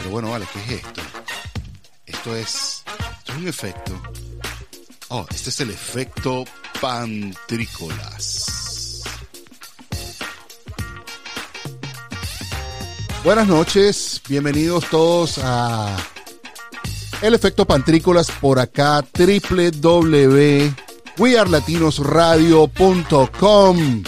Pero bueno, vale, ¿qué es esto? Esto es, esto es un efecto. Oh, este es el efecto pantrícolas. Buenas noches, bienvenidos todos a el efecto pantrícolas por acá, www.wearlatinosradio.com.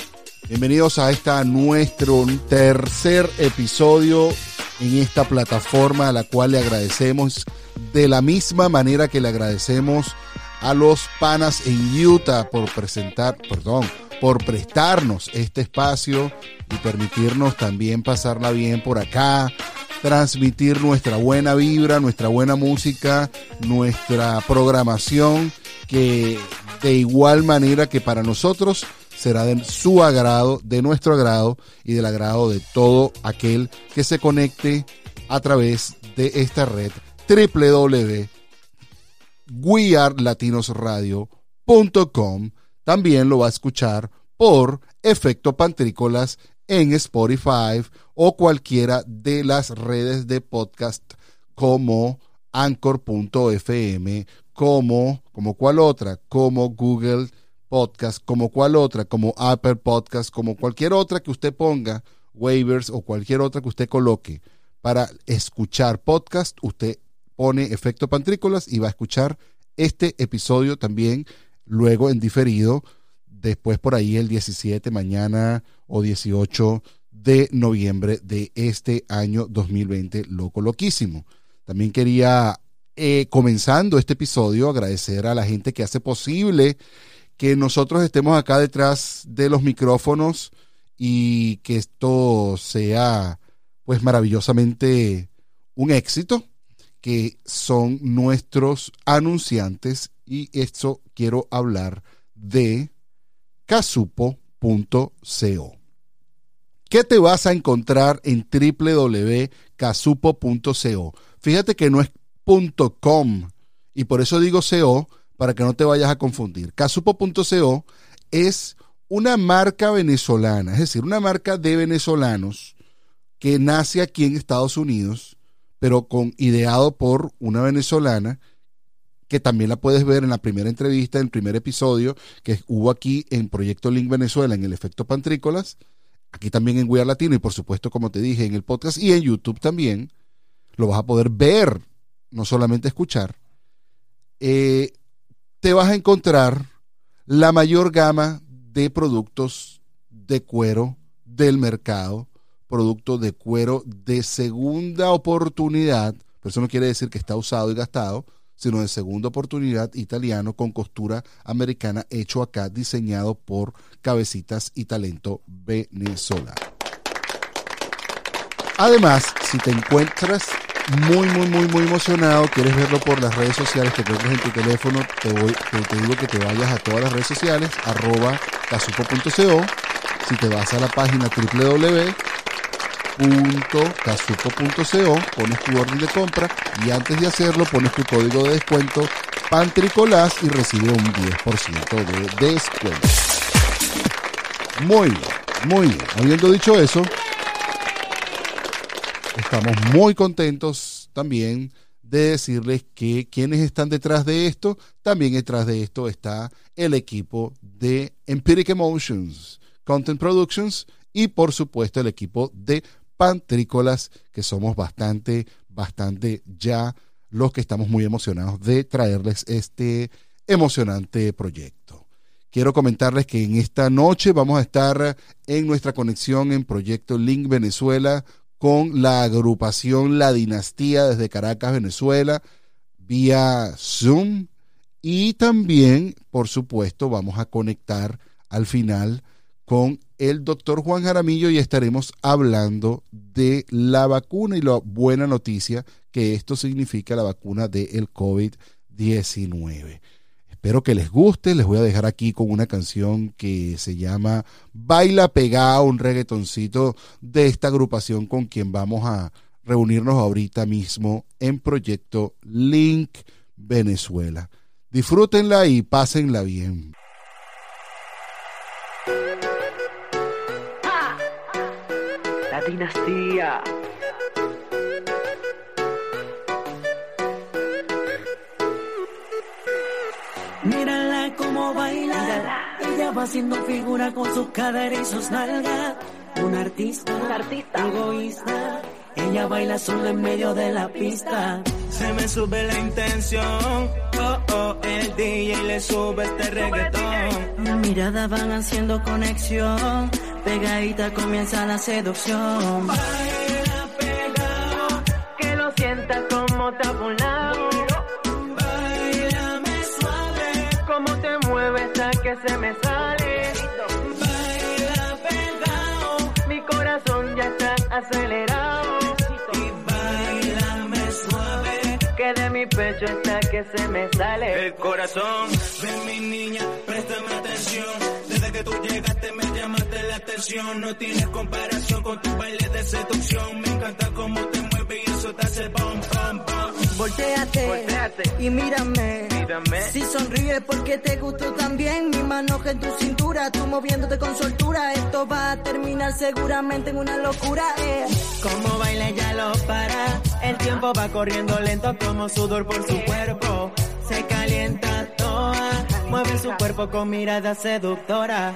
Bienvenidos a esta nuestro tercer episodio en esta plataforma a la cual le agradecemos de la misma manera que le agradecemos a los panas en Utah por presentar, perdón, por prestarnos este espacio y permitirnos también pasarla bien por acá, transmitir nuestra buena vibra, nuestra buena música, nuestra programación, que de igual manera que para nosotros será de su agrado, de nuestro agrado y del agrado de todo aquel que se conecte a través de esta red www.wearlatinosradio.com. También lo va a escuchar por Efecto Pantrícolas en Spotify o cualquiera de las redes de podcast como anchor.fm, como, como cual otra, como Google Podcast, como cual otra, como Apple Podcast, como cualquier otra que usted ponga, waivers o cualquier otra que usted coloque para escuchar podcast, usted pone efecto pantrícolas y va a escuchar este episodio también luego en diferido después por ahí el 17, mañana o 18 de noviembre de este año 2020, loco, loquísimo. También quería, eh, comenzando este episodio, agradecer a la gente que hace posible que nosotros estemos acá detrás de los micrófonos y que esto sea pues maravillosamente un éxito, que son nuestros anunciantes y esto quiero hablar de casupo.co. ¿Qué te vas a encontrar en www.casupo.co? Fíjate que no es .com y por eso digo CO para que no te vayas a confundir. Casupo.co es una marca venezolana, es decir, una marca de venezolanos que nace aquí en Estados Unidos, pero con ideado por una venezolana que también la puedes ver en la primera entrevista, en el primer episodio que hubo aquí en Proyecto Link Venezuela, en el efecto Pantrícolas, aquí también en Guía Latino y por supuesto, como te dije, en el podcast y en YouTube también. Lo vas a poder ver, no solamente escuchar. Eh, te vas a encontrar la mayor gama de productos de cuero del mercado, producto de cuero de segunda oportunidad, pero eso no quiere decir que está usado y gastado, sino de segunda oportunidad italiano con costura americana hecho acá, diseñado por Cabecitas y Talento Venezolano. Además, si te encuentras muy, muy, muy, muy emocionado, quieres verlo por las redes sociales, te encuentras en tu teléfono, te, voy, te, digo que te vayas a todas las redes sociales, arroba casupo.co, si te vas a la página www .casupo.co, pones tu orden de compra y antes de hacerlo pones tu código de descuento Pantricolás y recibe un 10% de descuento. Muy bien, muy bien. Habiendo dicho eso, estamos muy contentos también de decirles que quienes están detrás de esto, también detrás de esto está el equipo de Empiric Emotions, Content Productions y por supuesto el equipo de pantrícolas, que somos bastante, bastante ya los que estamos muy emocionados de traerles este emocionante proyecto. Quiero comentarles que en esta noche vamos a estar en nuestra conexión en Proyecto Link Venezuela con la agrupación La Dinastía desde Caracas, Venezuela, vía Zoom. Y también, por supuesto, vamos a conectar al final con el doctor Juan Jaramillo y estaremos hablando de la vacuna y la buena noticia que esto significa la vacuna del COVID-19. Espero que les guste, les voy a dejar aquí con una canción que se llama Baila Pegado, un reggaetoncito de esta agrupación con quien vamos a reunirnos ahorita mismo en Proyecto Link Venezuela. Disfrútenla y pásenla bien. dinastía. Mírala cómo baila. Ella va haciendo figura con sus caderas y sus nalgas. Un artista, un artista egoísta. Ella baila solo en medio de la pista. Se me sube la intención. Oh, oh, el DJ le sube este reggaetón. Las miradas van haciendo conexión. Pegadita comienza la seducción. Baila pegado, que lo sientas como te que se me sale. El corazón, ven mi niña, préstame atención. Desde que tú llegaste me llamaste la atención. No tienes comparación con tu baile de seducción. Me encanta cómo te mueves y eso te hace bom, bom, bom. Volteate, Voltéate. y mírame. Mírame. Si sonríes porque te gustó también mi mano en tu cintura, tú moviéndote con soltura, esto va a terminar seguramente en una locura. eh. Como baila ya lo para. El tiempo va corriendo lento como sudor por su cuerpo. Se calienta toda. Mueve su cuerpo con mirada seductora.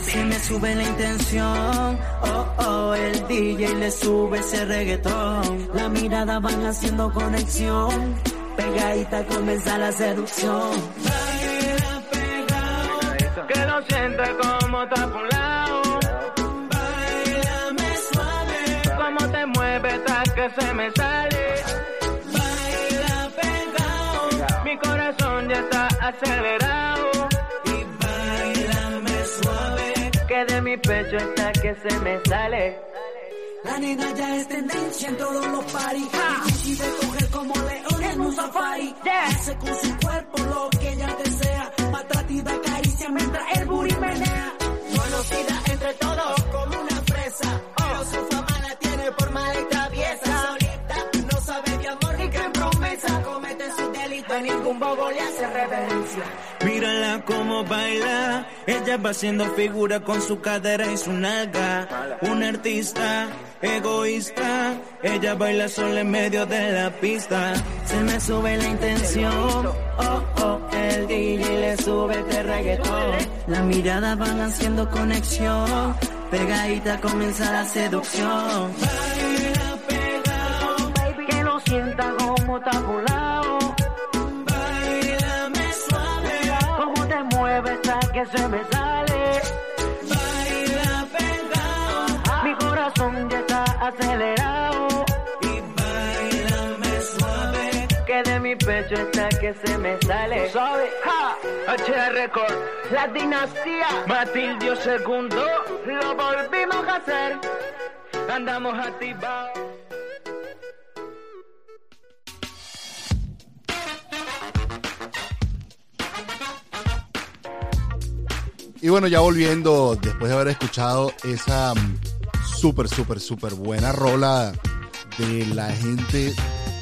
Se me sube la intención, oh oh, el DJ le sube ese reggaetón. La mirada van haciendo conexión, pegadita comienza la seducción. Baila pegado. Que lo siente como está por lado. Bailame suave. Como te mueves hasta que se me sale. Mi corazón ya está acelerado. Y bailame suave. Que de mi pecho está que se me sale. La nena ya es tendencia en todos los paris. Decide coger como león en un safari. Hace con su cuerpo lo que ella desea. Maltratida caricia mientras el booty menea. Conocida entre todos como una fresa. Pero su fama la tiene por mala y traviesa. Ningún bobo le hace reverencia. Mírala como baila, ella va haciendo figura con su cadera y su nalga. Una artista egoísta, ella baila sola en medio de la pista. Se me sube la intención, oh oh, el DJ le sube este reggaetón. Las miradas van haciendo conexión, pegadita comienza la seducción. Baila pegado, Que lo sienta como está que se me sale. Baila pegado Mi corazón ya está acelerado, y bailame suave. que de mi pecho está que se me sale. ¿Sabe? Ja, HA Record, la dinastía, Matildio segundo, lo volvimos a hacer. Andamos activados. Y bueno, ya volviendo, después de haber escuchado esa mm, súper, súper, súper buena rola de la gente,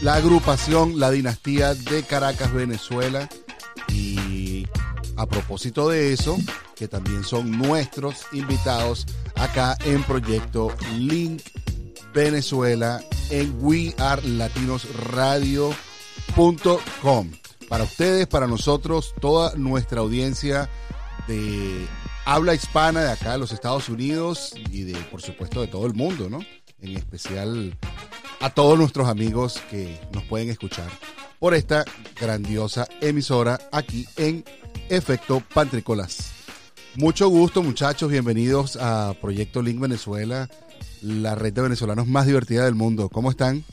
la agrupación, la dinastía de Caracas, Venezuela. Y a propósito de eso, que también son nuestros invitados acá en Proyecto Link Venezuela en wearelatinosradio.com. Para ustedes, para nosotros, toda nuestra audiencia de habla hispana de acá de los Estados Unidos y de, por supuesto, de todo el mundo, ¿no? En especial a todos nuestros amigos que nos pueden escuchar por esta grandiosa emisora aquí en Efecto Pantrícolas. Mucho gusto, muchachos, bienvenidos a Proyecto Link Venezuela, la red de venezolanos más divertida del mundo. ¿Cómo están?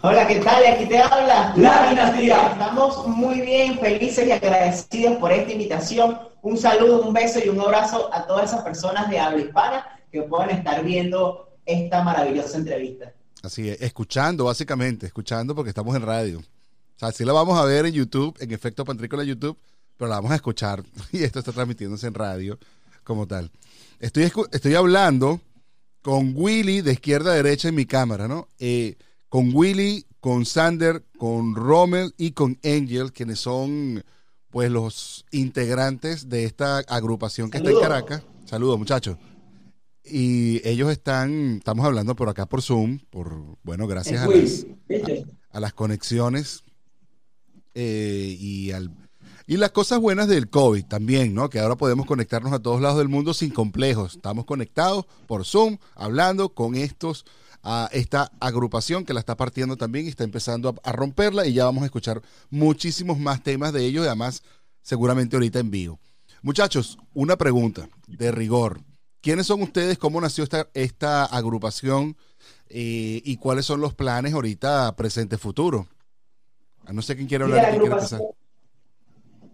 Hola, ¿qué tal? Aquí te habla La Dinastía. Estamos muy bien, felices y agradecidos por esta invitación. Un saludo, un beso y un abrazo a todas esas personas de habla hispana que puedan estar viendo esta maravillosa entrevista. Así es, escuchando, básicamente, escuchando porque estamos en radio. O sea, sí la vamos a ver en YouTube, en efecto Pantrícola YouTube, pero la vamos a escuchar. Y esto está transmitiéndose en radio como tal. Estoy, estoy hablando con Willy de izquierda a derecha en mi cámara, ¿no? Eh, con Willy, con Sander, con Rommel y con Angel, quienes son pues los integrantes de esta agrupación que está en Caracas. Saludos, muchachos. Y ellos están, estamos hablando por acá por Zoom, por, bueno, gracias a las, a las conexiones eh, y al, Y las cosas buenas del COVID también, ¿no? Que ahora podemos conectarnos a todos lados del mundo sin complejos. Estamos conectados por Zoom, hablando con estos, a esta agrupación que la está partiendo también y está empezando a, a romperla y ya vamos a escuchar muchísimos más temas de ellos y además seguramente ahorita en vivo. Muchachos, una pregunta de rigor. ¿Quiénes son ustedes? ¿Cómo nació esta, esta agrupación? Eh, ¿Y cuáles son los planes ahorita, presente, futuro? No sé quién quiere hablar, la, quién quiere empezar. agrupación,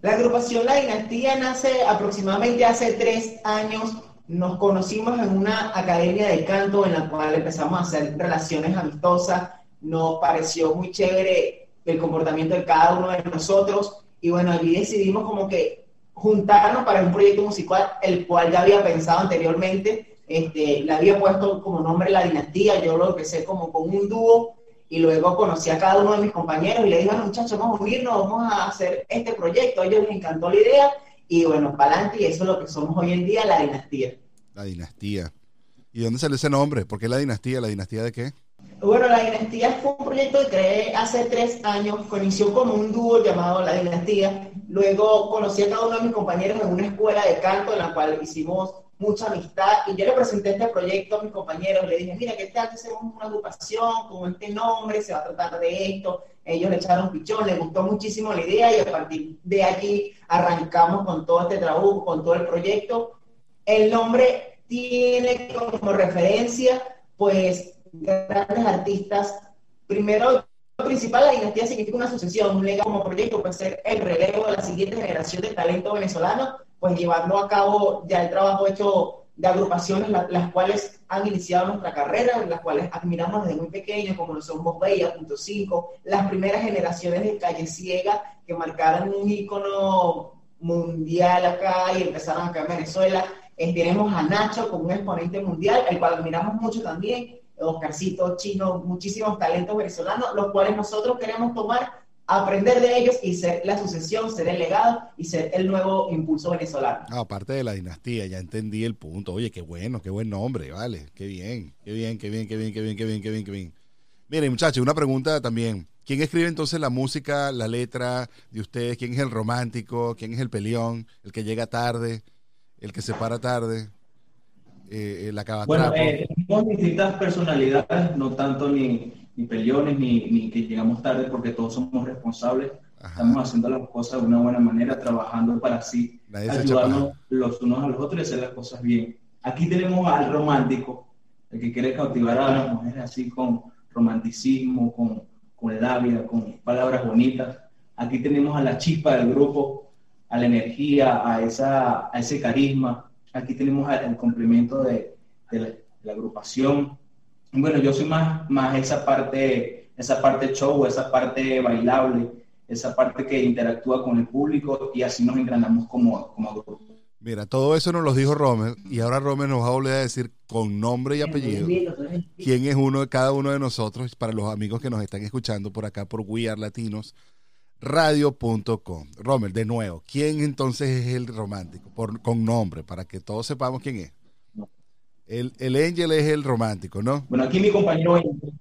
la agrupación La Dinastía nace aproximadamente hace tres años. Nos conocimos en una academia de canto en la cual empezamos a hacer relaciones amistosas. Nos pareció muy chévere el comportamiento de cada uno de nosotros. Y bueno, allí decidimos como que juntarnos para un proyecto musical, el cual ya había pensado anteriormente. Este, le había puesto como nombre La Dinastía. Yo lo empecé como con un dúo y luego conocí a cada uno de mis compañeros y le dije, muchachos, vamos a unirnos, vamos a hacer este proyecto. A ellos les encantó la idea y bueno, para adelante y eso es lo que somos hoy en día, la dinastía. La dinastía. ¿Y dónde sale ese nombre? ¿Por qué la dinastía? ¿La dinastía de qué? Bueno, la dinastía fue un proyecto que creé hace tres años, que inició como un dúo llamado La Dinastía. Luego conocí a cada uno de mis compañeros en una escuela de canto en la cual hicimos mucha amistad y yo le presenté este proyecto a mis compañeros, le dije, mira, ¿qué tal si hacemos una agrupación con este nombre? Se va a tratar de esto. Ellos le echaron pichón, les gustó muchísimo la idea y a partir de allí arrancamos con todo este trabajo, con todo el proyecto. El nombre tiene como referencia, pues, grandes artistas. Primero, lo principal, la dinastía significa una sucesión, un legado como proyecto, puede ser el relevo de la siguiente generación de talento venezolano, pues llevando a cabo ya el trabajo hecho de agrupaciones, la- las cuales han iniciado nuestra carrera, las cuales admiramos desde muy pequeños, como lo son Bella, Punto 5, las primeras generaciones de Calle Ciega, que marcaron un ícono mundial acá y empezaron acá en Venezuela. Eh, tenemos a Nacho como un exponente mundial, el cual admiramos mucho también, Oscarcito, Chino, muchísimos talentos venezolanos, los cuales nosotros queremos tomar, aprender de ellos y ser la sucesión, ser el legado y ser el nuevo impulso venezolano. Ah, aparte de la dinastía, ya entendí el punto. Oye, qué bueno, qué buen nombre, vale. Qué bien, qué bien, qué bien, qué bien, qué bien, qué bien, qué bien, qué bien. Miren, muchachos, una pregunta también. ¿Quién escribe entonces la música, la letra de ustedes? ¿Quién es el romántico? ¿Quién es el peleón? ¿El que llega tarde? ¿El que se para tarde? Eh, el acabatrapo. Bueno, eh, tenemos distintas personalidades, no tanto ni, ni peleones ni, ni que llegamos tarde porque todos somos responsables. Ajá. Estamos haciendo las cosas de una buena manera, trabajando para así Nadie ayudarnos los unos a los otros y hacer las cosas bien. Aquí tenemos al romántico, el que quiere cautivar a las mujeres así con romanticismo, con, con labia, con palabras bonitas. Aquí tenemos a la chispa del grupo, a la energía, a, esa, a ese carisma. Aquí tenemos a- el complemento de, de la, de la agrupación. Bueno, yo soy más, más esa parte, esa parte show, esa parte bailable, esa parte que interactúa con el público y así nos engranamos como, como. Mira, todo eso nos lo dijo Romer y ahora Romer nos va a volver a decir con nombre y apellido quién es uno de cada uno de nosotros para los amigos que nos están escuchando por acá por We Are Latinos radio.com. Romer, de nuevo, ¿quién entonces es el romántico? Por, con nombre, para que todos sepamos quién es. El, el Angel es el romántico, ¿no? Bueno, aquí mi compañero Angel.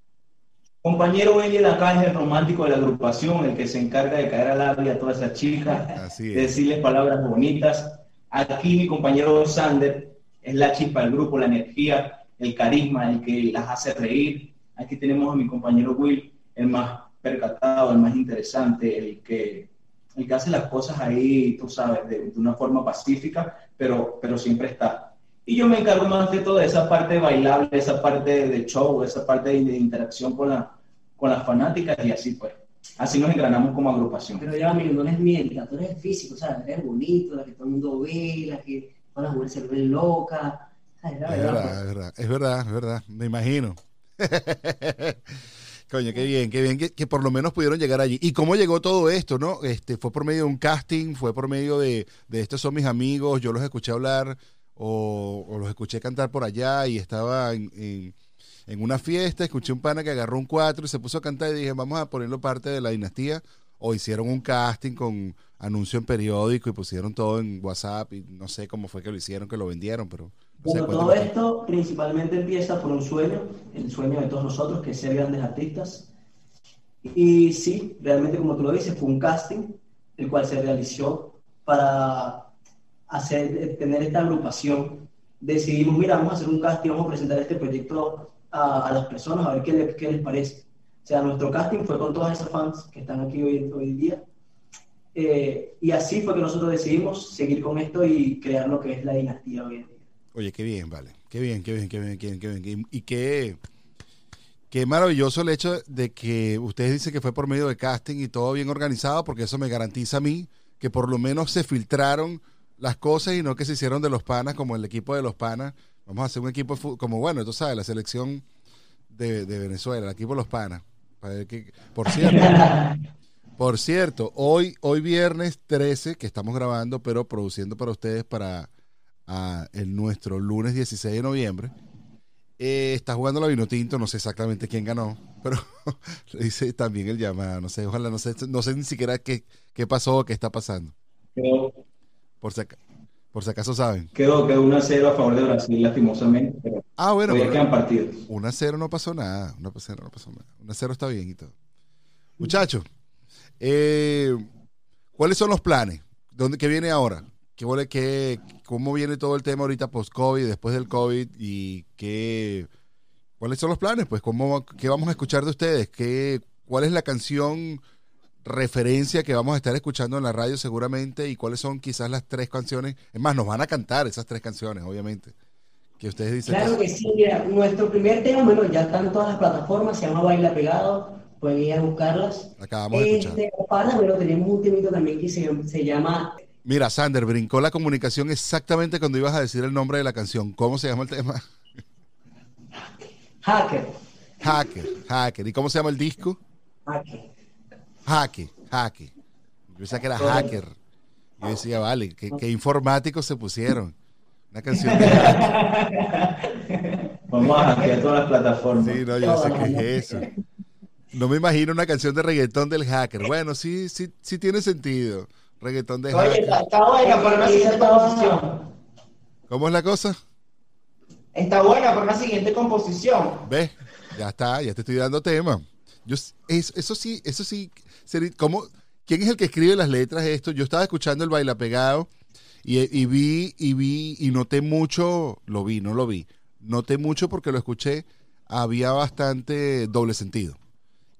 Compañero Angel acá es el romántico de la agrupación, el que se encarga de caer al labio a todas esas chicas, de decirles palabras bonitas. Aquí mi compañero Sander es la chispa del grupo, la energía, el carisma, el que las hace reír. Aquí tenemos a mi compañero Will, el más percatado, el más interesante, el que, el que hace las cosas ahí, tú sabes, de, de una forma pacífica, pero, pero siempre está. Y yo me encargo más de esa parte bailable, esa parte de show, esa parte de, interacción con, la, con las fanáticas y así pues. Así nos engranamos como agrupación. Pero ya, amigo, no eres miética, tú eres físico, ¿sabes? Eres bonito, la que todo el mundo ve, la que todas las mujeres se ven locas. Es verdad, verdad, es verdad, es verdad, es verdad, me imagino. Coño, qué bien, qué bien que, que por lo menos pudieron llegar allí. ¿Y cómo llegó todo esto, no? Este, ¿Fue por medio de un casting? ¿Fue por medio de, de estos son mis amigos? Yo los escuché hablar o, o los escuché cantar por allá y estaba en, en- en una fiesta, escuché un pana que agarró un cuatro y se puso a cantar y dije, vamos a ponerlo parte de la dinastía. O hicieron un casting con anuncio en periódico y pusieron todo en WhatsApp y no sé cómo fue que lo hicieron, que lo vendieron, pero... No Bueno, todo esto principalmente empieza por un sueño, el sueño de todos nosotros, que ser grandes artistas. Y sí, realmente como tú lo dices, fue un casting. el cual se realizó para hacer, tener esta agrupación. Decidimos, mira, vamos a hacer un casting, vamos a presentar este proyecto a, a las personas, a ver qué, le- qué les parece. O sea, nuestro casting fue con todas esas fans que están aquí hoy, hoy día. Eh, y así fue que nosotros decidimos seguir con esto y crear lo que es la dinastía hoy en día. Oye, qué bien, vale. Qué bien, qué bien, qué bien, qué bien, qué bien. Y, qué, qué maravilloso el hecho de que ustedes dicen que fue por medio de casting y todo bien organizado, porque eso me garantiza a mí que por lo menos se filtraron las cosas y no que se hicieron de los panas como el equipo de los panas. Vamos a hacer un equipo como, bueno, tú sabes, la selección de, de Venezuela, el equipo de los panas. Para ver qué- por cierto, por cierto, hoy, hoy viernes 13, que estamos grabando, pero produciendo para ustedes para el nuestro lunes 16 de noviembre, eh, está jugando la Vinotinto, no sé exactamente quién ganó, pero le hice también el llamado, no sé, ojalá, no sé, no sé ni siquiera qué, qué pasó o qué está pasando, por si, aca- por si acaso saben. quedó, quedó 1 a 0 a favor de Brasil, lastimosamente, pero Ah, bueno, todavía quedan partidos. 1 a 0 no pasó nada, 1 a 0 no pasó nada, 1 a 0 está bien y todo. Muchachos, eh, ¿cuáles son los planes? ¿Dónde, ¿Qué viene ahora? ¿Qué, qué, ¿Cómo viene todo el tema ahorita post-COVID, después del COVID? ¿Y qué, cuáles son los planes? Pues, ¿cómo, ¿qué vamos a escuchar de ustedes? ¿Qué, ¿Cuál es la canción referencia que vamos a estar escuchando en la radio seguramente? ¿Y cuáles son quizás las tres canciones? Es más, nos van a cantar esas tres canciones, obviamente. Que ustedes dicen Claro que sí, mira, nuestro primer tema, bueno, ya está en todas las plataformas, se llama Baila Pegado, pueden ir a buscarlas. acabamos de escuchar. Este, para, bueno, tenemos un temito también que se, se llama Mira, Sander, brincó la comunicación exactamente cuando ibas a decir el nombre de la canción. ¿Cómo se llama el tema? Hacker. Hacker, Hacker. ¿Y cómo se llama el disco? Hacker. Hacker, Hacker. Yo pensaba que era Hacker. Yo decía, vale, qué, qué informáticos se pusieron. Una canción de hacker. Vamos a hackear todas las plataformas. Sí, no, yo sé qué es eso. No me imagino una canción de reggaetón del hacker. Bueno, sí, sí, sí tiene sentido. Reggaetón de Oye, está, hacker. está buena por una siguiente composición. ¿Cómo es la cosa? Está buena por una siguiente composición. ¿Ves? Ya está, ya te estoy dando tema. Yo, eso sí, eso sí, ¿cómo, ¿quién es el que escribe las letras de esto? Yo estaba escuchando el baila pegado y, y vi, y vi, y noté mucho, lo vi, no lo vi, noté mucho porque lo escuché, había bastante doble sentido.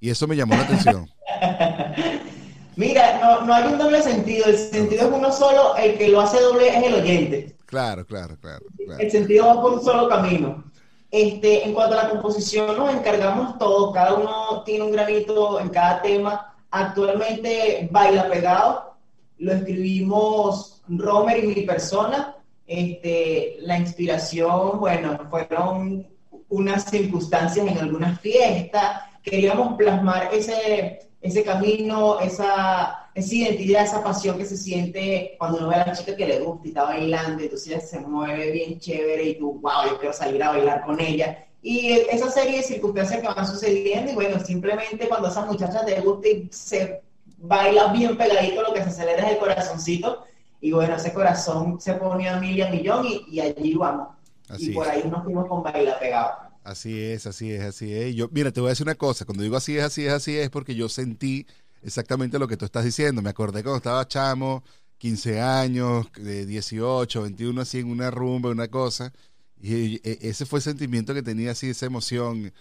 Y eso me llamó la atención. Mira, no, no hay un doble sentido, el sentido es uno solo, el que lo hace doble es el oyente. Claro, claro, claro. claro. El sentido va por un solo camino. Este, en cuanto a la composición, nos encargamos todos, cada uno tiene un granito en cada tema. Actualmente, Baila Pegado, lo escribimos Romer y mi persona. Este, la inspiración, bueno, fueron unas circunstancias en algunas fiestas. Queríamos plasmar ese, ese camino, esa, identidad, esa pasión que se siente cuando uno ve a la chica que le gusta y está bailando, y ella se mueve bien chévere y tú, wow, yo quiero salir a bailar con ella. Y esa serie de circunstancias que van sucediendo, y bueno, simplemente cuando a esa muchacha te gusta y se baila bien pegadito, lo que se acelera es el corazoncito, y bueno, ese corazón se pone a mil y a millón, y, y allí vamos. Así y por es. ahí nos fuimos con Baila Pegado. Así es, así es, así es. Yo, mira, te voy a decir una cosa. Cuando digo así es, así es, así es, porque yo sentí exactamente lo que tú estás diciendo. Me acordé cuando estaba chamo, 15 años, de 18, 21, así en una rumba, una cosa. Y, e- ese fue el sentimiento que tenía, así, esa emoción.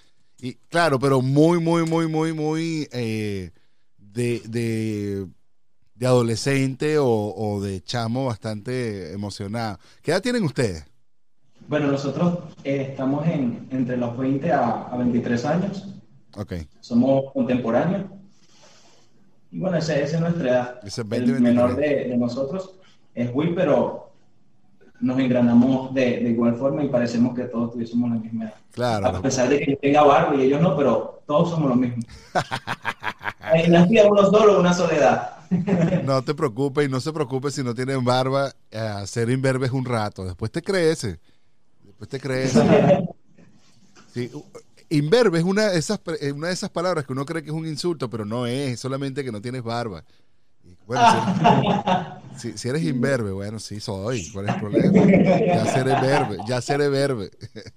Y claro, pero muy, muy, muy, muy, muy eh, de, de, de adolescente o, o de chamo bastante emocionado. ¿Qué edad tienen ustedes? Bueno, nosotros eh, estamos en, entre los 20 a, a 23 años, Ok. somos contemporáneos. Y bueno, esa esa es nuestra edad. Es 20, El menor 23. de, de nosotros es Will, pero nos engranamos de, de igual forma y parecemos que todos tuviésemos la misma edad. Claro. A pesar de que yo tenga barba y ellos no, pero todos somos lo mismo. Ahí nací uno solo, una soledad. No te preocupes y no se preocupe si no tienes barba, eh, hacer imberbe es un rato, después te crece, después te crece. Sí, imberbe es una de, esas, eh, una de esas palabras que uno cree que es un insulto, pero no es solamente que no tienes barba. Bueno, si, si- si eres imberbe, bueno, sí soy, ¿cuál es el problema? Ya seré verbe, ya seré verbe.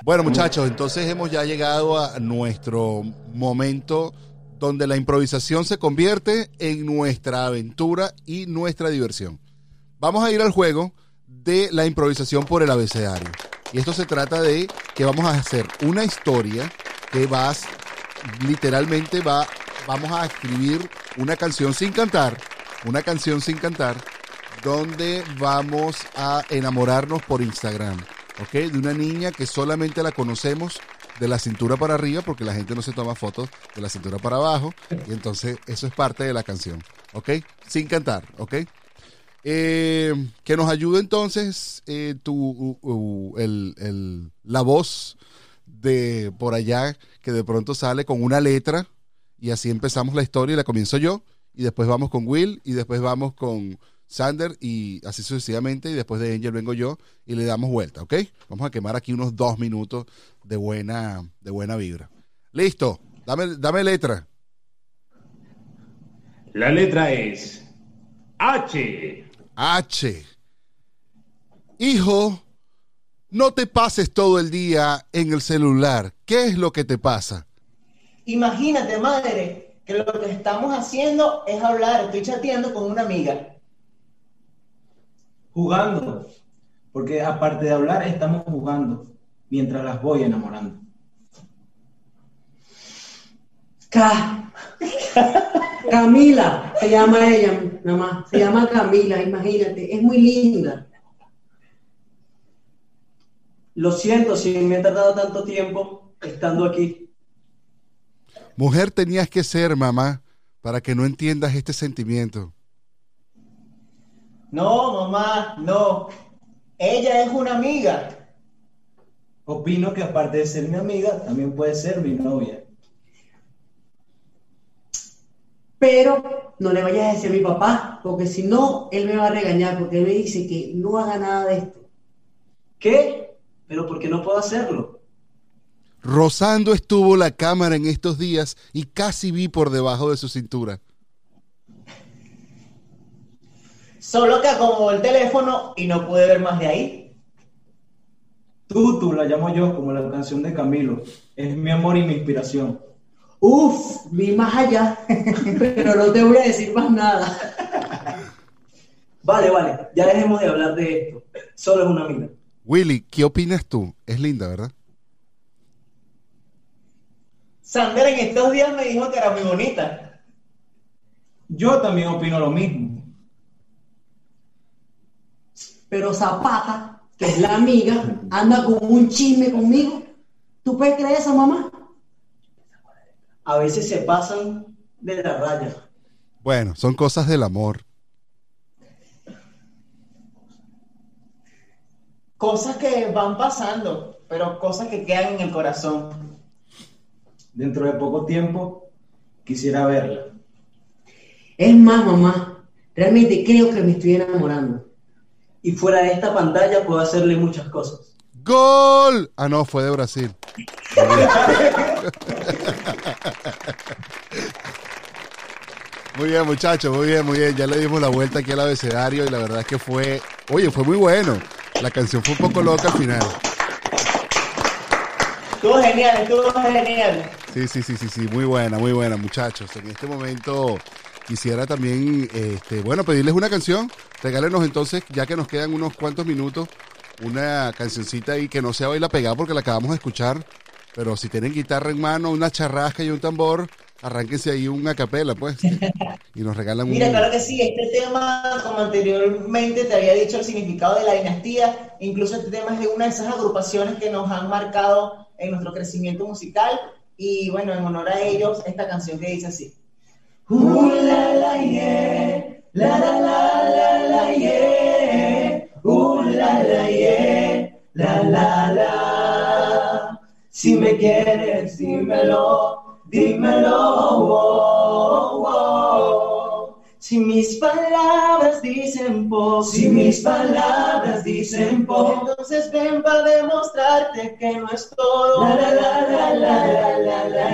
Bueno, muchachos, entonces hemos ya llegado a nuestro momento donde la improvisación se convierte en nuestra aventura y nuestra diversión. Vamos a ir al juego de la improvisación por el abecedario. Y esto se trata de que vamos a hacer una historia que vas, literalmente va, vamos a escribir una canción sin cantar, una canción sin cantar, donde vamos a enamorarnos por Instagram, ¿ok? De una niña que solamente la conocemos de la cintura para arriba porque la gente no se toma fotos de la cintura para abajo y entonces eso es parte de la canción, ¿ok? Sin cantar, ¿ok? Eh, que nos ayude entonces eh, tu, u- u- el- el- la voz de por allá que de pronto sale con una letra y así empezamos la historia y la comienzo yo y después vamos con Will y después vamos con Sander y así sucesivamente y después de Angel vengo yo y le damos vuelta, ¿ok? Vamos a quemar aquí unos dos minutos de buena, de buena vibra. Listo, dame, dame letra. La letra es H. H. Hijo, no te pases todo el día en el celular. ¿Qué es lo que te pasa? Imagínate, madre, que lo que estamos haciendo es hablar, estoy chateando con una amiga. Jugando. Porque aparte de hablar, estamos jugando mientras las voy enamorando. Ca- Camila, se llama ella, nada más. Se llama Camila, imagínate. Es muy linda. Lo siento si me he tardado tanto tiempo estando aquí. Mujer tenías que ser, mamá, para que no entiendas este sentimiento. No, mamá, no. Ella es una amiga. Opino que aparte de ser mi amiga, también puede ser mi novia. Pero no le vayas a decir a mi papá, porque si no, él me va a regañar, porque él me dice que no haga nada de esto. ¿Qué? Pero porque no puedo hacerlo. Rozando estuvo la cámara en estos días y casi vi por debajo de su cintura. Solo que acomodó el teléfono y no pude ver más de ahí. Tú, tú la llamo yo como la canción de Camilo. Es mi amor y mi inspiración. Uf, vi más allá, pero no te voy a decir más nada. Vale, vale, ya dejemos de hablar de esto. Solo es una amiga. Willy, ¿qué opinas tú? Es linda, ¿verdad? Sander en estos días me dijo que era muy bonita. Yo también opino lo mismo. Pero Zapata, que es la amiga, anda con un chisme conmigo. ¿Tú puedes creer eso, mamá? A veces se pasan de la raya. Bueno, son cosas del amor. Cosas que van pasando, pero cosas que quedan en el corazón. Dentro de poco tiempo quisiera verla. Es más, mamá, realmente creo que me estoy enamorando. Y fuera de esta pantalla puedo hacerle muchas cosas. ¡Gol! Ah, no, fue de Brasil. Muy bien, muchachos, muy bien, muy bien. Ya le dimos la vuelta aquí al abecedario y la verdad es que fue, oye, fue muy bueno. La canción fue un poco loca al final. Estuvo genial, estuvo genial. Sí, sí, sí, sí, sí, muy buena, muy buena, muchachos. En este momento quisiera también, este, bueno, pedirles una canción. Regálenos entonces, ya que nos quedan unos cuantos minutos, una cancioncita ahí que no sea baila pegada porque la acabamos de escuchar. Pero si tienen guitarra en mano, una charrasca y un tambor, arránquense ahí una capela, pues. Y nos regalan Mira, un... claro que sí, este tema, como anteriormente te había dicho el significado de la dinastía, incluso este tema es de una de esas agrupaciones que nos han marcado en nuestro crecimiento musical. Y bueno, en honor a ellos, esta canción que dice así. Uh, la, la. La, la, la. Uh, la, la. La, la. Si me quieres, dímelo, dímelo. oh, oh. Si mis palabras dicen poco, si mis palabras dicen poco, entonces ven para demostrarte que no es todo. La, la, la, la, la, la, la.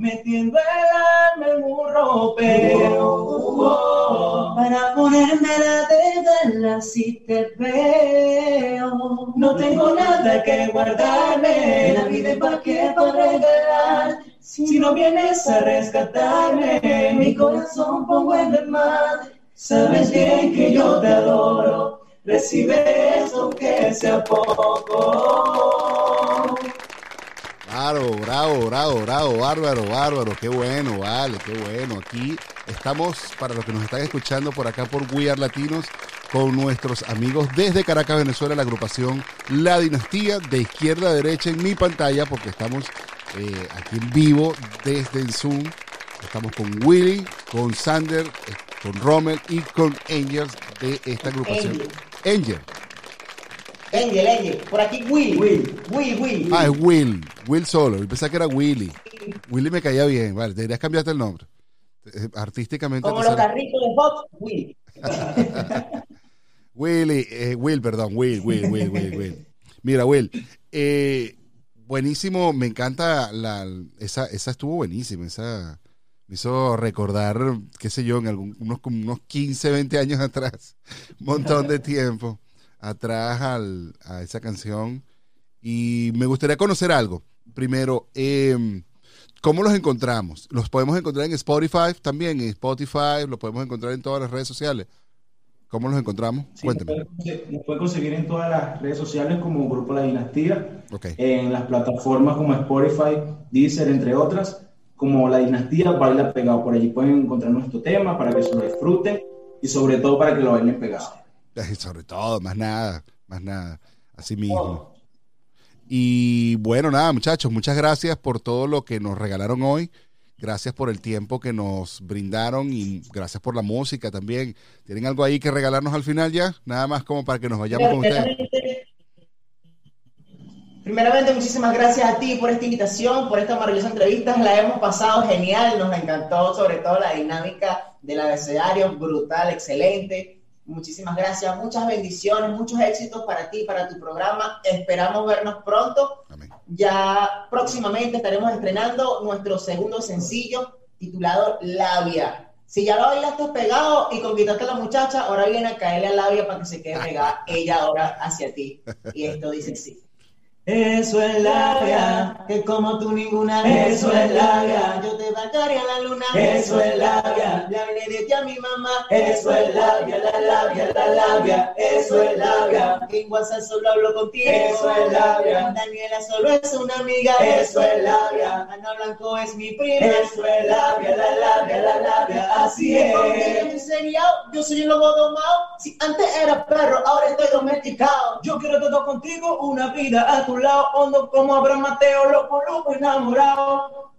Metiendo el alma en un ropero. oh, oh. Para ponerme la de si te veo. No tengo nada que guardarme, la vida es pa' qué para regalar. Si no vienes a rescatarme, mi corazón pongo en el mar. Sabes bien que yo te adoro. Recibe eso que sea poco. Claro, bravo, bravo, bravo, bárbaro, bárbaro, qué bueno, vale, qué bueno. Aquí estamos, para los que nos están escuchando por acá por We Are Latinos, con nuestros amigos desde Caracas, Venezuela, la agrupación La Dinastía, de izquierda a derecha en mi pantalla, porque estamos eh, aquí en vivo desde el Zoom. Estamos con Willy, con Sander, eh, con Rommel y con Angels de esta agrupación. Angel. Angel, Angel. Por aquí Will. Will. Will, Will. Ah, es Will. Will solo. Yo pensaba que era Willy. Willy me caía bien. Vale, deberías cambiarte el nombre. Eh, Artísticamente. Como los sale- carritos de Fox, Will. Willy, eh, Will, perdón, Will, Will, Will, Will, Will. Mira, Will, eh, buenísimo, me encanta la, esa, esa estuvo buenísima, esa me hizo recordar, qué sé yo, en algún, unos, unos 15, 20 años atrás, un montón de tiempo atrás al- a esa canción. Y me gustaría conocer algo. Primero, eh, ¿cómo los encontramos? ¿Los podemos encontrar en Spotify también? En Spotify, los podemos encontrar en todas las redes sociales. ¿Cómo los encontramos? Sí, nos Cuéntame. puede conse- Nos puede conseguir en todas las redes sociales como Grupo La Dinastía, en las plataformas como Spotify, Deezer, entre otras, como La Dinastía Baila Pegado. Por allí pueden encontrar nuestro tema para que se lo disfruten y sobre todo para que lo bailen pegado. Sobre todo, más nada, más nada. Así mismo. Y bueno, nada, muchachos, muchas gracias por todo lo que nos regalaron hoy. Gracias por el tiempo que nos brindaron y gracias por la música también. ¿Tienen algo ahí que regalarnos al final ya? Nada más como para que nos vayamos con ustedes. Primeramente, primeramente, muchísimas gracias a ti por esta invitación, por esta maravillosa entrevista. La hemos pasado genial, nos encantó sobre todo la dinámica del abecedario, brutal, excelente. Muchísimas gracias, muchas bendiciones, muchos éxitos para ti, para tu programa. Esperamos vernos pronto. Amén. Ya próximamente estaremos estrenando nuestro segundo sencillo titulado Labia. Si ya lo bailaste pegado y conquistaste a la muchacha, ahora viene a caerle a Labia para que se quede pegada ella ahora hacia ti. Y esto dice así. Eso es labia, que como tú ninguna Eso es labia. Yo te bajaré a la luna. Eso es labia. Le hablé de ti a mi mamá. Eso es labia, la labia, la labia. Eso es labia. En WhatsApp solo hablo contigo. Eso es labia. Daniela solo es una amiga. Eso es labia. Ana Blanco es mi prima. Eso es labia, la labia, la labia. Así yo es. seriado, yo soy un lobo domado. Si antes era perro, ahora estoy domesticado. Yo quiero todo contigo, una vida a tu lado, hondo como Abraham Mateo, loco, loco, enamorado.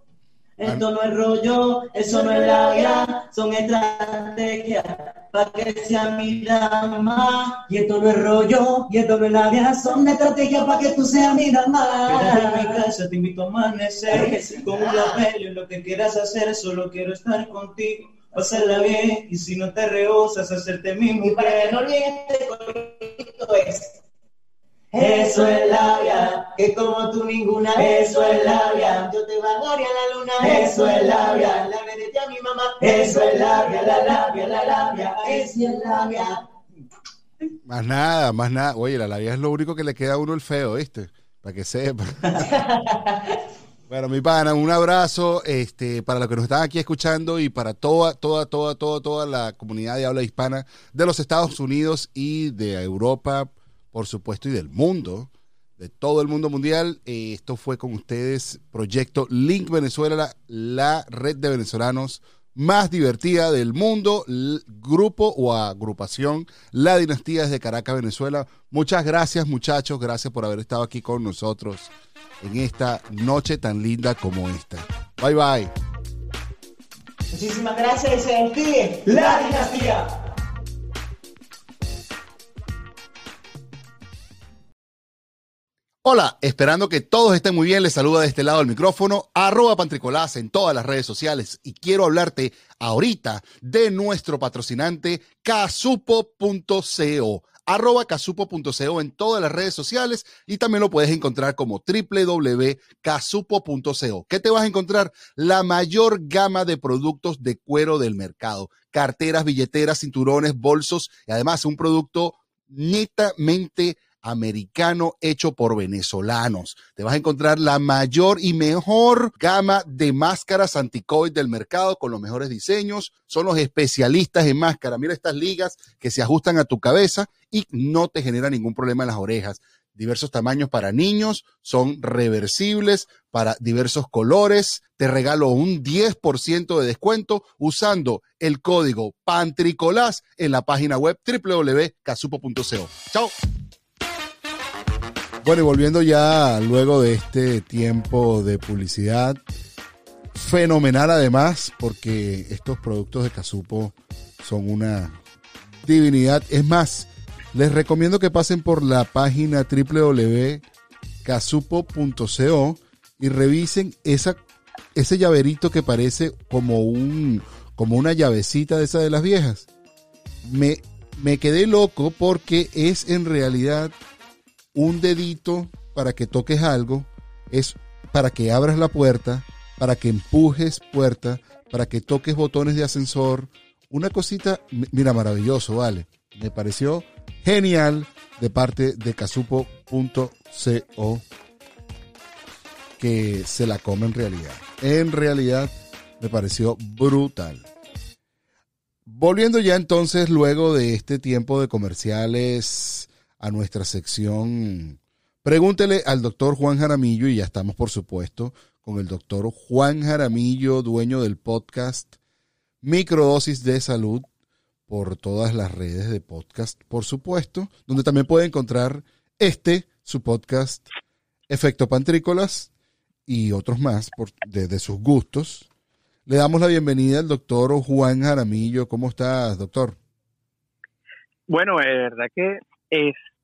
Esto no es rollo, eso no es labia, son estrategias para que sea mi dama. Y esto no es rollo, y esto no es labia, son estrategias para que tú seas mi dama. Quédate en mi casa, te invito a amanecer, con un lapello, lo que quieras hacer, solo quiero estar contigo. Pasarla bien, y si no te rehusas, hacerte mi Y para que mujer. no olviden este es. Eso es labia. Que como tú ninguna. Eso es labia. Yo te bajaré a la luna. Eso es labia. La ti a mi mamá. Eso es labia, la labia, la labia. Eso es labia. Más nada, más nada. Oye, la labia es lo único que le queda a uno el feo, ¿viste? Para que sepa. Bueno, mi pana, un abrazo este, para los que nos están aquí escuchando y para toda, toda, toda, toda, toda la comunidad de habla hispana de los Estados Unidos y de Europa, por supuesto, y del mundo, de todo el mundo mundial. Eh, esto fue con ustedes, Proyecto Link Venezuela, la, red de venezolanos más divertida del mundo, grupo o agrupación La Dinastía desde Caracas, Venezuela. Muchas gracias muchachos, gracias por haber estado aquí con nosotros en esta noche tan linda como esta. Bye bye. Muchísimas gracias. La dinastía. Hola, esperando que todos estén muy bien, les saluda de este lado del micrófono, arroba pantricolás en todas las redes sociales y quiero hablarte ahorita de nuestro patrocinante casupo.co, arroba casupo.co en todas las redes sociales y también lo puedes encontrar como www.casupo.co. ¿Qué te vas a encontrar? La mayor gama de productos de cuero del mercado, carteras, billeteras, cinturones, bolsos y además un producto netamente americano hecho por venezolanos. Te vas a encontrar la mayor y mejor gama de máscaras anti-COVID del mercado con los mejores diseños. Son los especialistas en máscara. Mira estas ligas que se ajustan a tu cabeza y no te genera ningún problema en las orejas diversos tamaños para niños, son reversibles para diversos colores. Te regalo un 10% de descuento usando el código PANTRICOLAS en la página web www.casupo.co. Chao. Bueno, y volviendo ya luego de este tiempo de publicidad, fenomenal además, porque estos productos de Casupo son una divinidad. Es más, les recomiendo que pasen por la página www.casupo.co y revisen esa, ese llaverito que parece como, un, como una llavecita de esa de las viejas. Me, me quedé loco porque es en realidad un dedito para que toques algo, es para que abras la puerta, para que empujes puerta, para que toques botones de ascensor. Una cosita, mira, maravilloso, vale. Me pareció genial de parte de casupo.co que se la come en realidad. En realidad me pareció brutal. Volviendo ya entonces luego de este tiempo de comerciales a nuestra sección, pregúntele al doctor Juan Jaramillo y ya estamos por supuesto con el doctor Juan Jaramillo, dueño del podcast Microdosis de Salud por todas las redes de podcast, por supuesto, donde también puede encontrar este, su podcast, Efecto Pantrícolas y otros más por, de, sus gustos. Le damos la bienvenida al doctor Juan Jaramillo. ¿Cómo estás, doctor? Bueno, de verdad que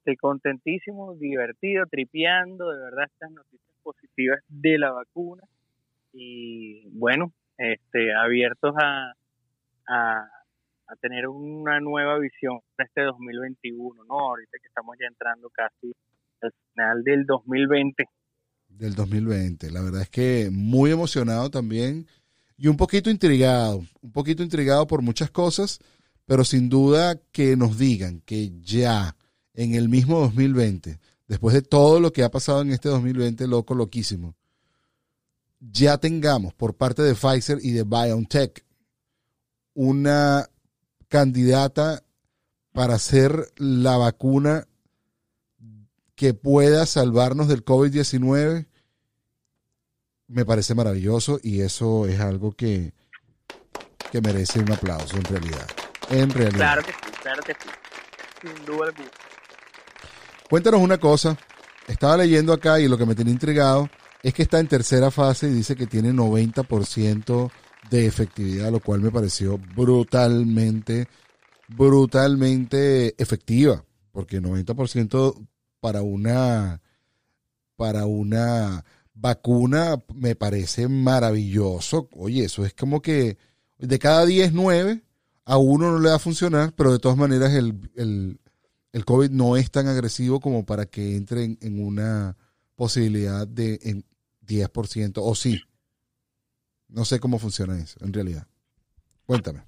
este, contentísimo, divertido, tripeando, de verdad estas noticias positivas de la vacuna y bueno, este, abiertos a, a, a tener una nueva visión para este 2021, ¿no? Ahorita que estamos ya entrando casi al final del 2020. Del 2020, la verdad es que muy emocionado también y un poquito intrigado, un poquito intrigado por muchas cosas, pero sin duda que nos digan que ya en el mismo 2020, después de todo lo que ha pasado en este 2020, loco, loquísimo, ya tengamos por parte de Pfizer y de BioNTech una candidata para ser la vacuna que pueda salvarnos del COVID-19, me parece maravilloso y eso es algo que, que merece un aplauso en realidad. En realidad. Claro que sí, claro que sí. Sin duda alguna. Cuéntanos una cosa. Estaba leyendo acá y lo que me tiene intrigado es que está en tercera fase y dice que tiene 90% de efectividad, lo cual me pareció brutalmente, brutalmente efectiva, porque 90% para una, para una vacuna me parece maravilloso. Oye, eso es como que de cada 10, 9, a uno no le va a funcionar, pero de todas maneras el, el, el COVID no es tan agresivo como para que entre en, una posibilidad de en 10%, o sí. No sé cómo funciona eso, en realidad. Cuéntame.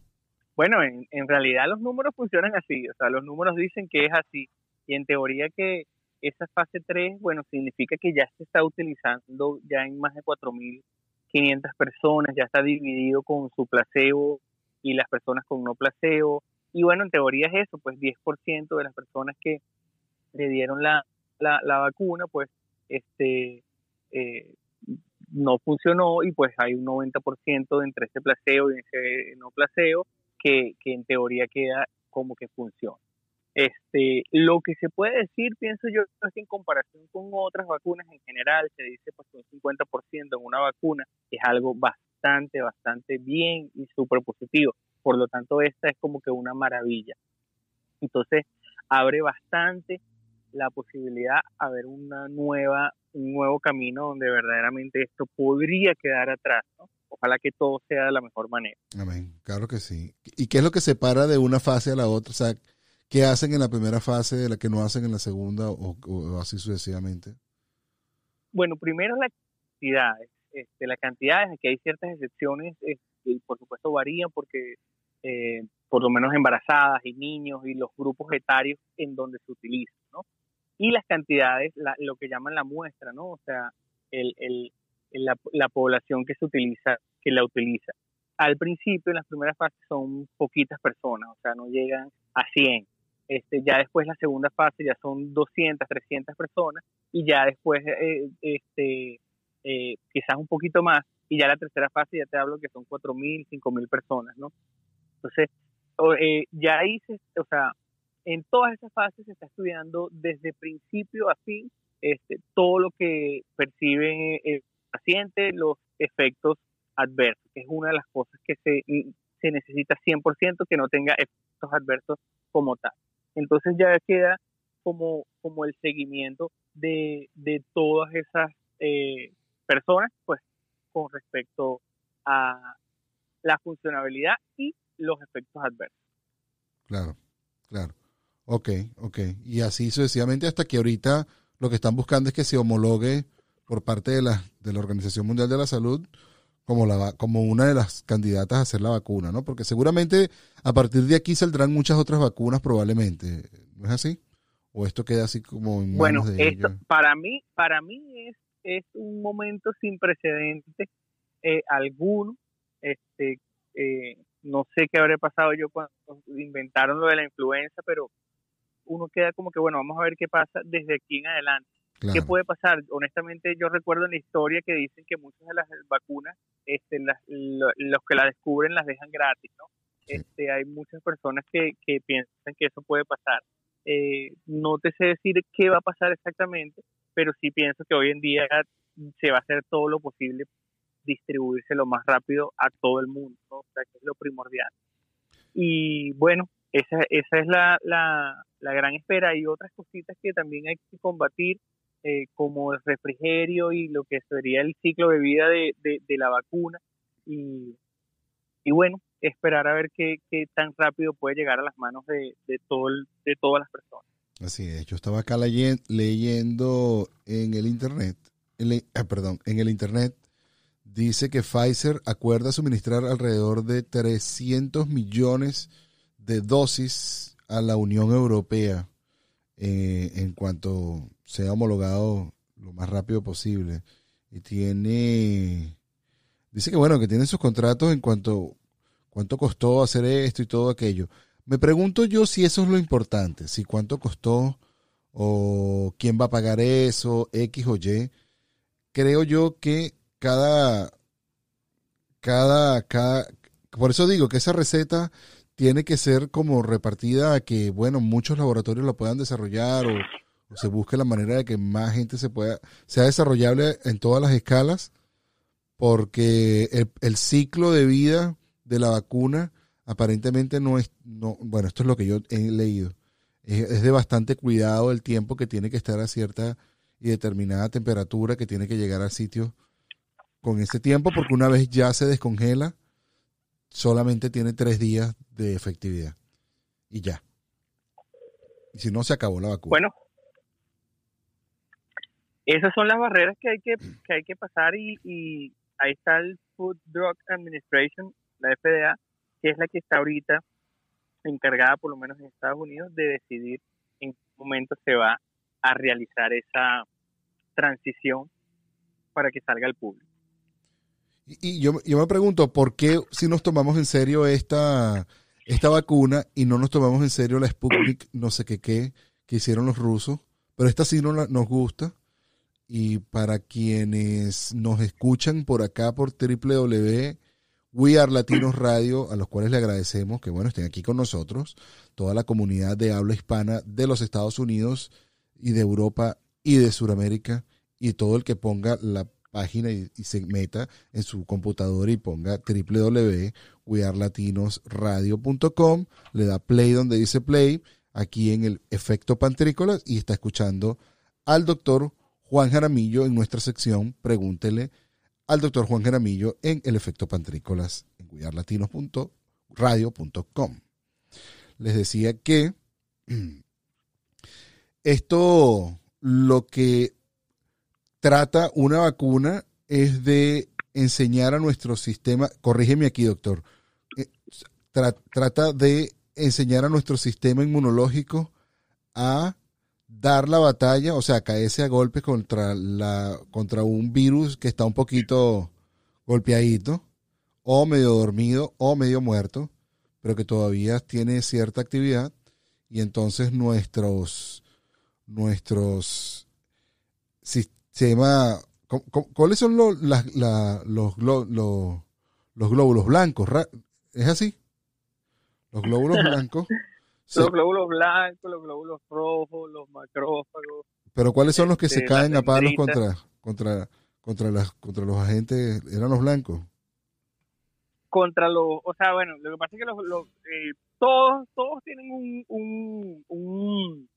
Bueno, en, en realidad los números funcionan así, o sea, los números dicen que es así, y en teoría que esa fase 3, bueno, significa que ya se está utilizando ya en más de 4.500 personas, ya está dividido con su placebo y las personas con no placebo, y bueno, en teoría es eso, pues 10% de las personas que le dieron la, la, vacuna, pues este eh, no funcionó y pues hay un 90% entre ese placebo y ese no placebo que, que en teoría queda como que funciona. Este, lo que se puede decir, pienso yo, es que en comparación con otras vacunas en general, se dice pues un 50% en una vacuna, es algo bastante, bastante bien y súper positivo. Por lo tanto, esta es como que una maravilla. Entonces, abre bastante la posibilidad a ver una nueva un nuevo camino donde verdaderamente esto podría quedar atrás, ¿no? Ojalá que todo sea de la mejor manera. Amén, claro que sí. ¿Y qué es lo que separa de una fase a la otra? O sea, ¿qué hacen en la primera fase de la que no hacen en la segunda o, así sucesivamente? Bueno, primero la cantidad. Este, la cantidad es que hay ciertas excepciones este, y por supuesto varían porque eh, por lo menos embarazadas y niños y los grupos etarios en donde se utiliza, ¿no? y las cantidades, la- lo que llaman la muestra, ¿no? O sea, la población que se utiliza, que la utiliza. Al principio, en las primeras fases son poquitas personas, o sea, no llegan a 100. Este, ya después la segunda fase ya son 200, 300 personas y ya después eh, este, eh, quizás un poquito más y ya la tercera fase ya te hablo que son 4.000, 5.000 personas, ¿no? Entonces, eh, ya ahí, se, o sea, en todas esas fases se está estudiando desde principio a fin este, todo lo que percibe el paciente, los efectos adversos, que es una de las cosas que se, se necesita 100% que no tenga efectos adversos como tal. Entonces ya queda como, como el seguimiento de, de todas esas eh, personas, pues con respecto a la funcionabilidad y los efectos adversos. Claro, claro. Ok, ok. Y así sucesivamente hasta que ahorita lo que están buscando es que se homologue por parte de la, de la Organización Mundial de la Salud como, la, como una de las candidatas a hacer la vacuna, ¿no? Porque seguramente a partir de aquí saldrán muchas otras vacunas probablemente. ¿No es así? ¿O esto queda así como en manos Bueno, de esto para mí, para mí es, es un momento sin precedentes eh, alguno. Este, eh, no sé qué habría pasado yo cuando inventaron lo de la influenza, pero uno queda como que, bueno, vamos a ver qué pasa desde aquí en adelante. ¿Qué puede pasar? Honestamente, yo recuerdo en la historia que dicen que muchas de las vacunas, este, las- lo- los que la descubren las dejan gratis, ¿no? Sí. Este, hay muchas personas que, que piensan que eso puede pasar. Eh, no te sé decir qué va a pasar exactamente, pero sí pienso que hoy en día se va a hacer todo lo posible distribuirse lo más rápido a todo el mundo, ¿no? o sea, que es lo primordial. Y bueno, esa, esa es la, la, la gran espera. Hay otras cositas que también hay que combatir, eh, como el refrigerio y lo que sería el ciclo de vida de, de, de la vacuna. Y, y bueno, esperar a ver qué, qué tan rápido puede llegar a las manos de, de, todo el- de todas las personas. Así es. Yo estaba acá leyen- leyendo en el internet, en ah, perdón, en el internet dice que Pfizer acuerda suministrar alrededor de 300 millones de dosis a la Unión Europea eh, en cuanto sea homologado lo más rápido posible. Y tiene, dice que bueno, que tiene sus contratos en cuanto cuánto costó hacer esto y todo aquello. Me pregunto yo si eso es lo importante, si cuánto costó o quién va a pagar eso, X o Y. Creo yo que cada, cada, cada, por eso digo que esa receta tiene que ser como repartida a que, bueno, muchos laboratorios la puedan desarrollar o, o se busque la manera de que más gente se pueda, sea desarrollable en todas las escalas, porque el, el ciclo de vida de la vacuna aparentemente no es, no, bueno, esto es lo que yo he leído, es, es de bastante cuidado el tiempo que tiene que estar a cierta y determinada temperatura, que tiene que llegar al sitio con ese tiempo, porque una vez ya se descongela, solamente tiene tres días de efectividad. Y ya. Y si no, se acabó la vacuna. Bueno, esas son las barreras que hay que, que, hay que pasar y, y ahí está el Food Drug Administration, la FDA, que es la que está ahorita encargada, por lo menos en Estados Unidos, de decidir en qué momento se va a realizar esa transición para que salga al público. Y, yo, yo me pregunto, ¿por qué si nos tomamos en serio esta, esta vacuna y no nos tomamos en serio la Sputnik, no sé qué qué, que hicieron los rusos? Pero esta sí no nos gusta. Y para quienes nos escuchan por acá por www We Are Latinos Radio, a los cuales le agradecemos que bueno estén aquí con nosotros, toda la comunidad de habla hispana de los Estados Unidos y de Europa y de Sudamérica y todo el que ponga la página y, se meta en su computadora y ponga www.wearlatinosradio.com, le da play donde dice play, aquí en el efecto pantrícolas y está escuchando al doctor Juan Jaramillo en nuestra sección Pregúntele al doctor Juan Jaramillo en el efecto pantrícolas en cuidarlatinos.radio.com. Les decía que esto lo que trata una vacuna es de enseñar a nuestro sistema, corrígeme aquí doctor, eh, tra- trata de enseñar a nuestro sistema inmunológico a dar la batalla, o sea, caerse a golpes contra, la, contra un virus que está un poquito golpeadito, o medio dormido, o medio muerto, pero que todavía tiene cierta actividad, y entonces nuestros, nuestros sistemas, ¿cuáles son los, la- los, los, los glóbulos blancos? ¿Es así? Los glóbulos blancos. se- Los glóbulos blancos, los glóbulos rojos, los macrófagos. Pero ¿cuáles son los que se Este, caen a palos contra, contra, contra, las, contra los agentes? ¿Eran los blancos? contra los, o sea, bueno, lo que pasa es que los, los, eh, todos, todos tienen un, un, un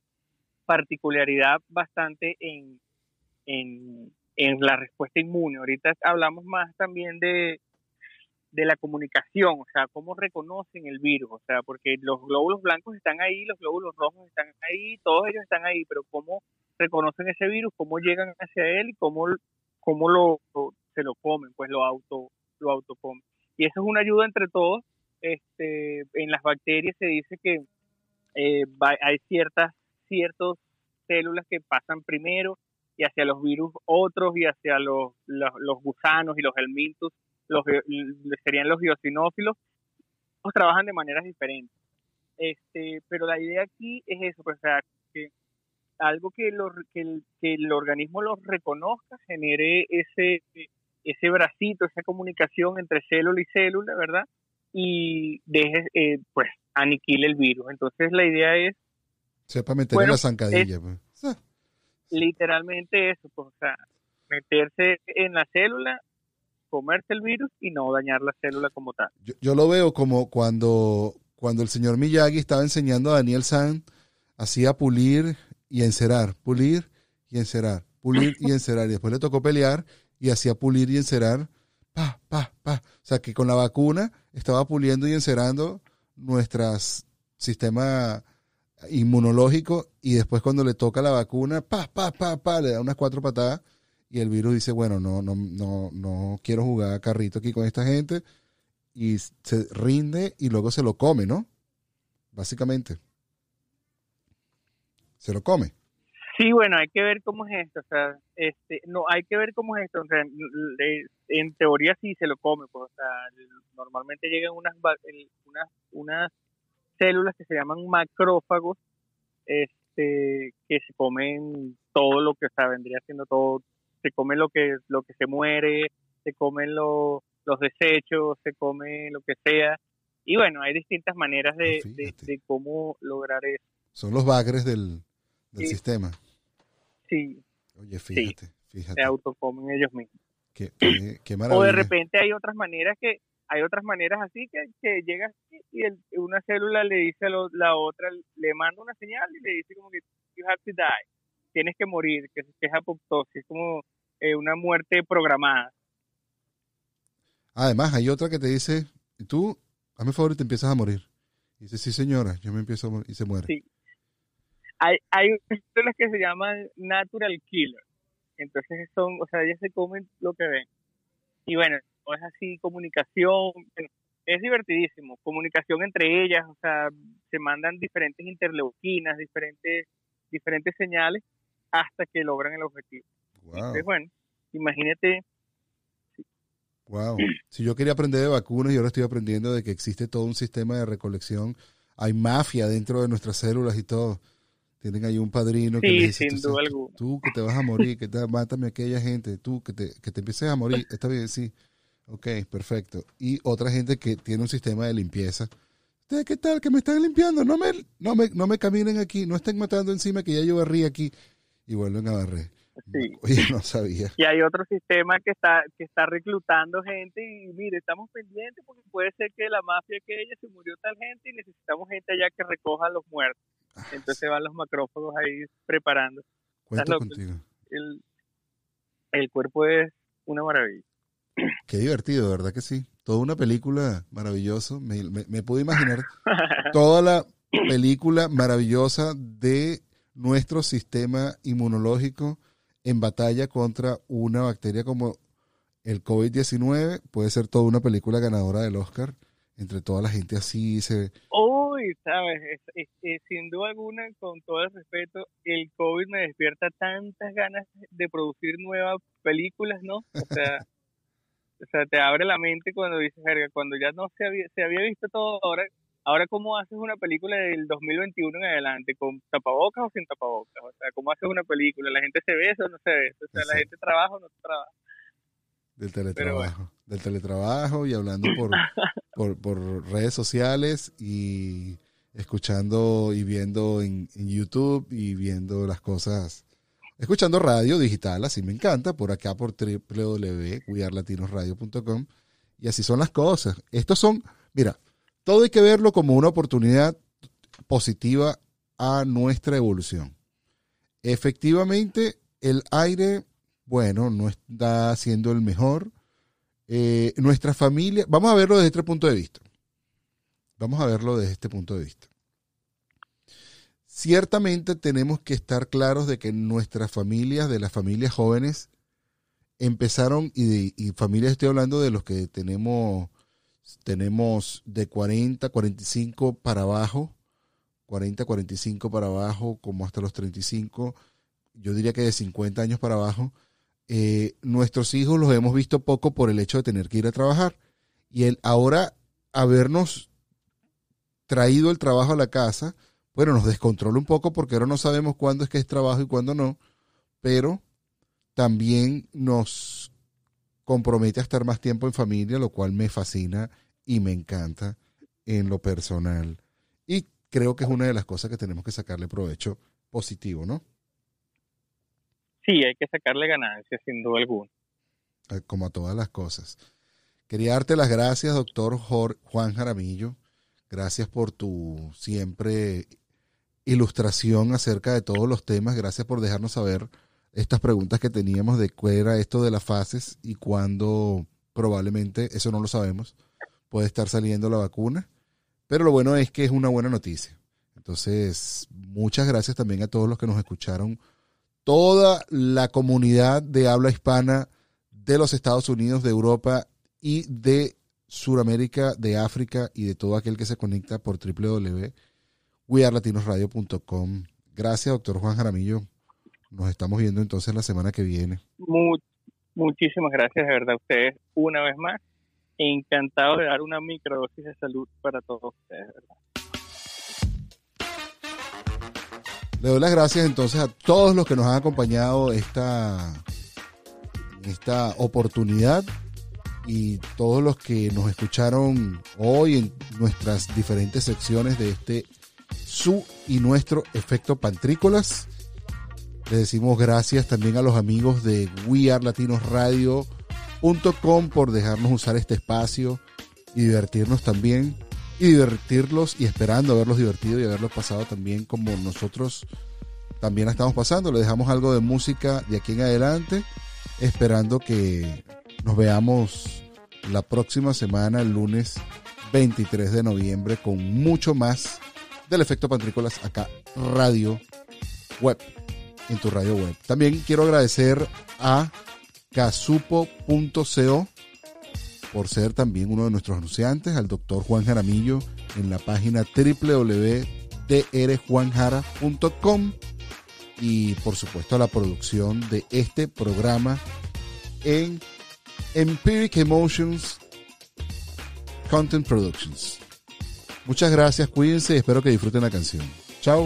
particularidad bastante en, en, la respuesta inmune. Ahorita hablamos más también de, de la comunicación, o sea, cómo reconocen el virus, o sea, porque los glóbulos blancos están ahí, los glóbulos rojos están ahí, todos ellos están ahí, pero cómo reconocen ese virus, cómo llegan hacia él y cómo, cómo lo, lo- se lo comen, pues lo auto, lo autocomen. Y eso es una ayuda entre todos. Este, en las bacterias se dice que eh, hay ciertas ciertas células que pasan primero y hacia los virus otros y hacia los, los, los gusanos y los helminthus los, ge- serían los biocinófilos, trabajan de maneras diferentes. Este, pero la idea aquí es eso, pues, o sea, que algo que, lo, que, el, que el organismo los reconozca, genere ese, ese bracito, esa comunicación entre célula y célula, ¿verdad? Y deje, eh, pues, aniquile el virus. Entonces la idea es Sepa meter Bueno, la zancadilla. pues. Literalmente eso, pues, o sea, meterse en la célula, comerse el virus y no dañar la célula como tal. Yo, yo lo veo como cuando, cuando el señor Miyagi estaba enseñando a Daniel San, hacía pulir y encerar, pulir y encerar, pulir y encerar. Y después le tocó pelear y hacía pulir y encerar, pa, pa, pa. O sea que con la vacuna estaba puliendo y encerando nuestras sistema inmunológico y después cuando le toca la vacuna, pa, pa, pa, pa, le da unas cuatro patadas y el virus dice, bueno, no, no, no, no quiero jugar carrito aquí con esta gente y se rinde y luego se lo come, ¿no? Básicamente. Se lo come. Sí, bueno, hay que ver cómo es esto, o sea, este, no, hay que ver cómo es esto, en teoría sí se lo come, pues, o sea, normalmente llegan unas, unas, unas células que se llaman macrófagos, este, que se comen todo lo que, o sea, vendría siendo todo, se come lo que, lo que se muere, se comen lo- los desechos, se come lo que sea, y bueno, hay distintas maneras de, de, de cómo lograr eso, Son los bagres del, del Sí. sistema. sí, Oye, fíjate, fíjate. se autocomen ellos mismos. Qué, qué- qué O maravilla. de repente hay otras maneras que hay otras maneras así que, que llega así y el- una célula le dice a lo- la otra, le manda una señal y le dice como que you have to die, tienes que morir, que, que es apoptosis, como eh, una muerte programada. Además, hay otra que te dice, tú, hazme favor y te empiezas a morir. Y dice, sí señora, yo me empiezo a morir y se muere. Sí. Hay, hay células que se llaman natural killer, entonces son, o sea, ellas se comen lo que ven. Y bueno, es así, comunicación, es divertidísimo, comunicación entre ellas, o sea, se mandan diferentes interleuquinas, diferentes, diferentes señales hasta que logran el objetivo. Wow, Entonces, bueno, imagínate, wow. Si yo quería aprender de vacunas y ahora estoy aprendiendo de que existe todo un sistema de recolección, hay mafia dentro de nuestras células y todo. Tienen ahí un padrino que dice, sin "Tú duda sabes, alguna. tú que te vas a morir, que te, mátame a aquella gente, tú que te, que te empieces a morir, está bien, sí. Ok, perfecto. Y otra gente que tiene un sistema de limpieza. ¿Ustedes qué tal? Que me están limpiando. No me, no me, no me caminen aquí, no estén matando encima que ya yo barrí aquí. Y vuelven a barrer. sí. Oye, no sabía. Y hay otro sistema que está que está reclutando gente y mire, estamos pendientes porque puede ser que la mafia que ella se murió tal gente y necesitamos gente allá que recoja a los muertos. Ah, Entonces van los macrófagos ahí preparando. Cuento contigo. El, el cuerpo es una maravilla. Qué divertido, ¿verdad que sí? Toda una película maravillosa. Me, me, me puedo imaginar toda la película maravillosa de nuestro sistema inmunológico en batalla contra una bacteria como el COVID-19. Puede ser toda una película ganadora del Oscar. Entre toda la gente así se... Uy, sabes, es- es- es- sin duda alguna, con todo el respeto, el COVID me despierta tantas ganas de producir nuevas películas, ¿no? O sea, o sea, te abre la mente cuando dices, verga, cuando ya no se había, se había visto todo, ahora, ahora cómo haces una película del 2021 en adelante, con tapabocas o sin tapabocas, o sea, cómo haces una película, la gente se besa o no se besa, o sea, la gente trabaja o no trabaja. Del teletrabajo. Del teletrabajo y hablando por, por, por redes sociales y escuchando y viendo en, en YouTube y viendo las cosas. Escuchando radio digital, así me encanta, por acá por www.wearlatinosradio.com. Y así son las cosas. Estos son, mira, todo hay que verlo como una oportunidad positiva a nuestra evolución. Efectivamente, el aire, bueno, no está siendo el mejor. Eh, nuestra familia, vamos a verlo desde este punto de vista. Vamos a verlo desde este punto de vista. Ciertamente tenemos que estar claros de que nuestras familias, de las familias jóvenes, empezaron, y, de, y familias estoy hablando de los que tenemos, tenemos de 40, 45 para abajo, 40, 45 para abajo, como hasta los 35, yo diría que de 50 años para abajo, eh, nuestros hijos los hemos visto poco por el hecho de tener que ir a trabajar. Y el ahora habernos traído el trabajo a la casa, bueno, nos descontrola un poco porque ahora no sabemos cuándo es que es trabajo y cuándo no, pero también nos compromete a estar más tiempo en familia, lo cual me fascina y me encanta en lo personal. Y creo que es una de las cosas que tenemos que sacarle provecho positivo, ¿no? Sí, hay que sacarle ganancias, sin duda alguna. Como a todas las cosas. Quería darte las gracias, doctor Juan Jaramillo. Gracias por tu siempre ilustración acerca de todos los temas. Gracias por dejarnos saber estas preguntas que teníamos de cuál era esto de las fases y cuándo probablemente, eso no lo sabemos, puede estar saliendo la vacuna. Pero lo bueno es que es una buena noticia. Entonces, muchas gracias también a todos los que nos escucharon. Toda la comunidad de habla hispana de los Estados Unidos, de Europa y de Sudamérica, de África y de todo aquel que se conecta por www.wearlatinosradio.com. Gracias, doctor Juan Jaramillo. Nos estamos viendo entonces la semana que viene. Mu- muchísimas gracias de verdad a ustedes una vez más. Encantado de dar una microdosis de salud para todos ustedes. de ¿verdad? Le doy las gracias entonces a todos los que nos han acompañado esta, esta oportunidad y todos los que nos escucharon hoy en nuestras diferentes secciones de este su y nuestro efecto pantrícolas. Le decimos gracias también a los amigos de wearlatinosradio.com por dejarnos usar este espacio y divertirnos también y divertirlos y esperando haberlos divertido y haberlos pasado también como nosotros también estamos pasando. Le dejamos algo de música de aquí en adelante, esperando que nos veamos la próxima semana, el lunes 23 de noviembre, con mucho más del efecto Pantrícolas acá, radio web, en tu radio web. También quiero agradecer a casupo.co por ser también uno de nuestros anunciantes, al doctor Juan Jaramillo en la página www.drjuanjara.com y por supuesto a la producción de este programa en Empiric Emotions Content Productions. Muchas gracias, cuídense y espero que disfruten la canción. Chao.